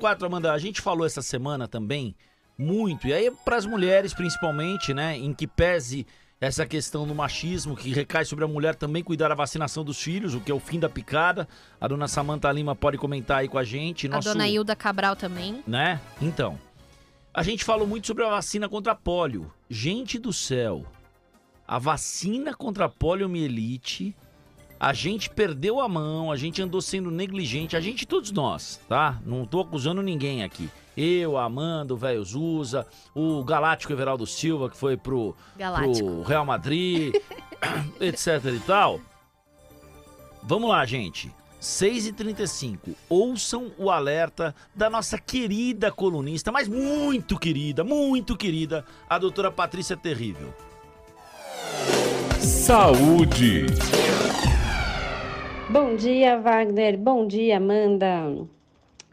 quatro, Amanda, a gente falou essa semana também muito, e aí para as mulheres principalmente, né, em que pese essa questão do machismo que recai sobre a mulher também cuidar da vacinação dos filhos, o que é o fim da picada. A dona Samanta Lima pode comentar aí com a gente. Nosso, a dona Hilda Cabral também. Né? Então, a gente falou muito sobre a vacina contra a polio. Gente do céu, a vacina contra a poliomielite, a gente perdeu a mão, a gente andou sendo negligente, a gente todos nós, tá? Não tô acusando ninguém aqui. Eu, a Amanda, o velho Zusa, o Galáctico Everaldo Silva, que foi pro, pro Real Madrid, etc e tal. Vamos lá, gente. 6h35, ouçam o alerta da nossa querida colunista, mas muito querida, muito querida, a doutora Patrícia Terrível. Saúde. Bom dia, Wagner. Bom dia, Amanda.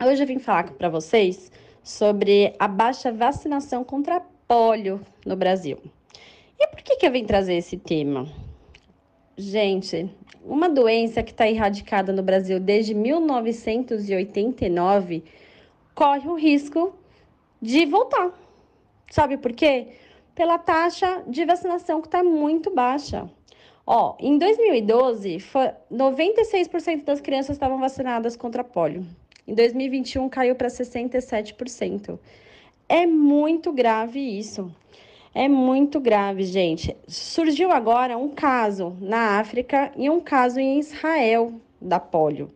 Hoje eu vim falar para vocês sobre a baixa vacinação contra pólio no Brasil. E por que, que eu vim trazer esse tema? Gente, uma doença que está erradicada no Brasil desde 1989 corre o risco de voltar. Sabe por quê? Pela taxa de vacinação que está muito baixa. Ó, em 2012, 96% das crianças estavam vacinadas contra pólio. Em 2021 caiu para 67%. É muito grave isso. É muito grave, gente. Surgiu agora um caso na África e um caso em Israel da polio.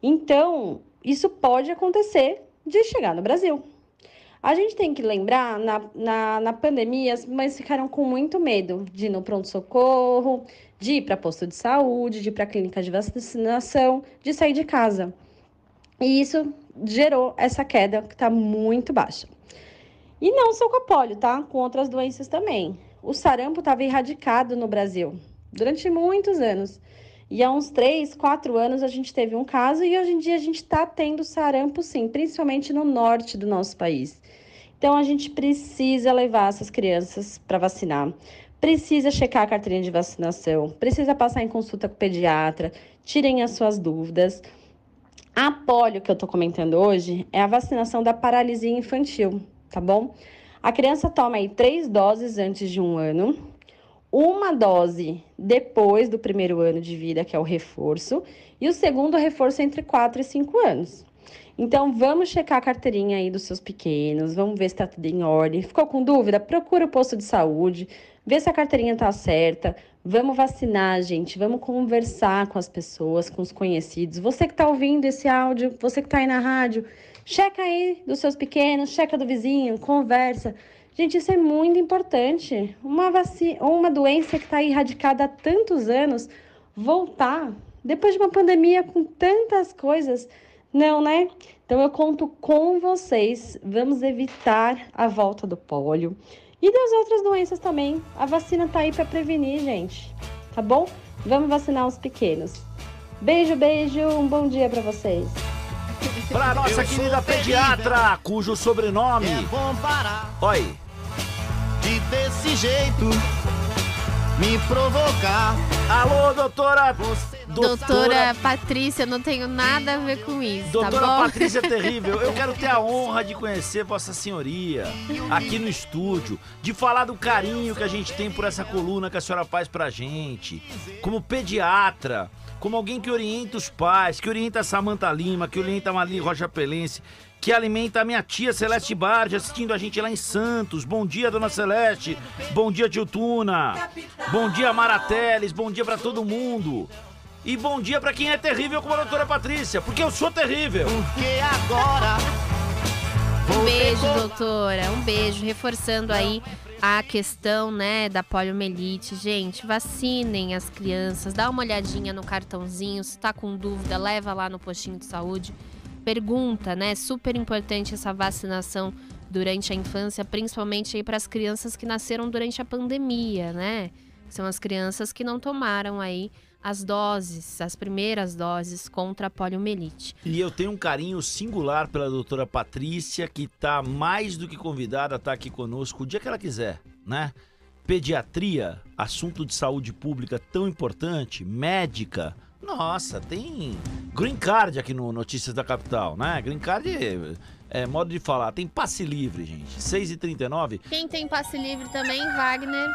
Então, isso pode acontecer de chegar no Brasil. A gente tem que lembrar, na, na, na pandemia, as mães ficaram com muito medo de ir no pronto-socorro, de ir para posto de saúde, de ir para clínica de vacinação, de sair de casa. E isso gerou essa queda que está muito baixa. E não só com a polio, tá? Com outras doenças também. O sarampo estava erradicado no Brasil durante muitos anos. E há uns 3, 4 anos a gente teve um caso e hoje em dia a gente está tendo sarampo sim, principalmente no norte do nosso país. Então a gente precisa levar essas crianças para vacinar, precisa checar a carteirinha de vacinação, precisa passar em consulta com o pediatra, tirem as suas dúvidas. A polio que eu estou comentando hoje é a vacinação da paralisia infantil tá bom? A criança toma aí três doses antes de um ano, uma dose depois do primeiro ano de vida, que é o reforço, e o segundo reforço entre 4 e 5 anos. Então, vamos checar a carteirinha aí dos seus pequenos, vamos ver se tá tudo em ordem. Ficou com dúvida? Procura o posto de saúde, vê se a carteirinha tá certa. Vamos vacinar, gente, vamos conversar com as pessoas, com os conhecidos. Você que tá ouvindo esse áudio, você que tá aí na rádio, Checa aí dos seus pequenos, checa do vizinho, conversa. Gente, isso é muito importante. Uma vacina, uma doença que está erradicada há tantos anos, voltar depois de uma pandemia com tantas coisas, não, né? Então eu conto com vocês. Vamos evitar a volta do pólio e das outras doenças também. A vacina tá aí para prevenir, gente. Tá bom? Vamos vacinar os pequenos. Beijo, beijo. Um bom dia para vocês. Pra nossa querida pediatra, cujo sobrenome. É bom parar. Oi. De desse jeito me provocar. Alô, doutora. Doutora, doutora Patrícia, não tenho nada a ver com isso. Tá doutora tá Patrícia é terrível. Eu quero ter a honra de conhecer Vossa Senhoria aqui no estúdio, de falar do carinho que a gente tem por essa coluna que a senhora faz pra gente. Como pediatra, como alguém que orienta os pais, que orienta a Samanta Lima, que orienta a Marli Rocha Pelense, que alimenta a minha tia Celeste Bardi assistindo a gente lá em Santos. Bom dia, dona Celeste. Bom dia, tio Tuna. Bom dia, Marateles. Bom dia para todo mundo. E bom dia para quem é terrível como a doutora Patrícia, porque eu sou terrível. Porque agora. Um beijo, doutora. Um beijo. Reforçando aí a questão, né, da poliomielite. Gente, vacinem as crianças, dá uma olhadinha no cartãozinho, se tá com dúvida, leva lá no postinho de saúde. Pergunta, né? Super importante essa vacinação durante a infância, principalmente aí para as crianças que nasceram durante a pandemia, né? São as crianças que não tomaram aí as doses, as primeiras doses contra a poliomielite. E eu tenho um carinho singular pela doutora Patrícia, que está mais do que convidada a estar tá aqui conosco o dia que ela quiser, né? Pediatria, assunto de saúde pública tão importante, médica, Nossa, tem green card aqui no Notícias da Capital, né? Green card é, é modo de falar. Tem passe livre, gente. 6h39. Quem tem passe livre também, Wagner.